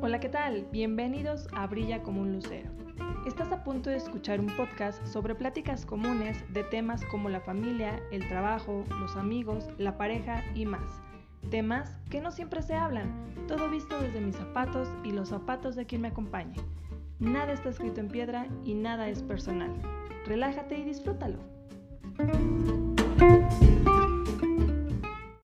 Hola, ¿qué tal? Bienvenidos a Brilla como un lucero. Estás a punto de escuchar un podcast sobre pláticas comunes de temas como la familia, el trabajo, los amigos, la pareja y más. Temas que no siempre se hablan, todo visto desde mis zapatos y los zapatos de quien me acompañe. Nada está escrito en piedra y nada es personal. Relájate y disfrútalo.